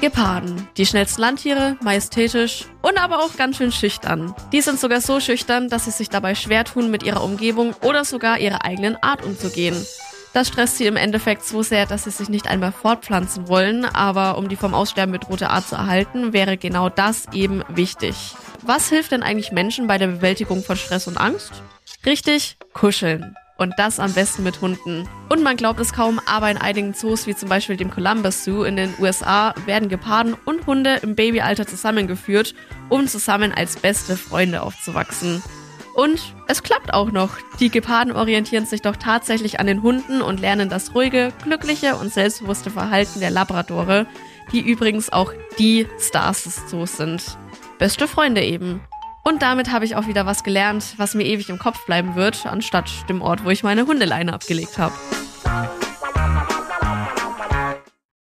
Geparden. Die schnellsten Landtiere, majestätisch und aber auch ganz schön schüchtern. Die sind sogar so schüchtern, dass sie sich dabei schwer tun, mit ihrer Umgebung oder sogar ihrer eigenen Art umzugehen. Das stresst sie im Endeffekt so sehr, dass sie sich nicht einmal fortpflanzen wollen, aber um die vom Aussterben bedrohte Art zu erhalten, wäre genau das eben wichtig. Was hilft denn eigentlich Menschen bei der Bewältigung von Stress und Angst? Richtig, kuscheln. Und das am besten mit Hunden. Und man glaubt es kaum, aber in einigen Zoos, wie zum Beispiel dem Columbus Zoo in den USA, werden Geparden und Hunde im Babyalter zusammengeführt, um zusammen als beste Freunde aufzuwachsen. Und es klappt auch noch. Die Geparden orientieren sich doch tatsächlich an den Hunden und lernen das ruhige, glückliche und selbstbewusste Verhalten der Labradore, die übrigens auch die Stars des Zoos sind. Beste Freunde eben. Und damit habe ich auch wieder was gelernt, was mir ewig im Kopf bleiben wird, anstatt dem Ort, wo ich meine Hundeleine abgelegt habe.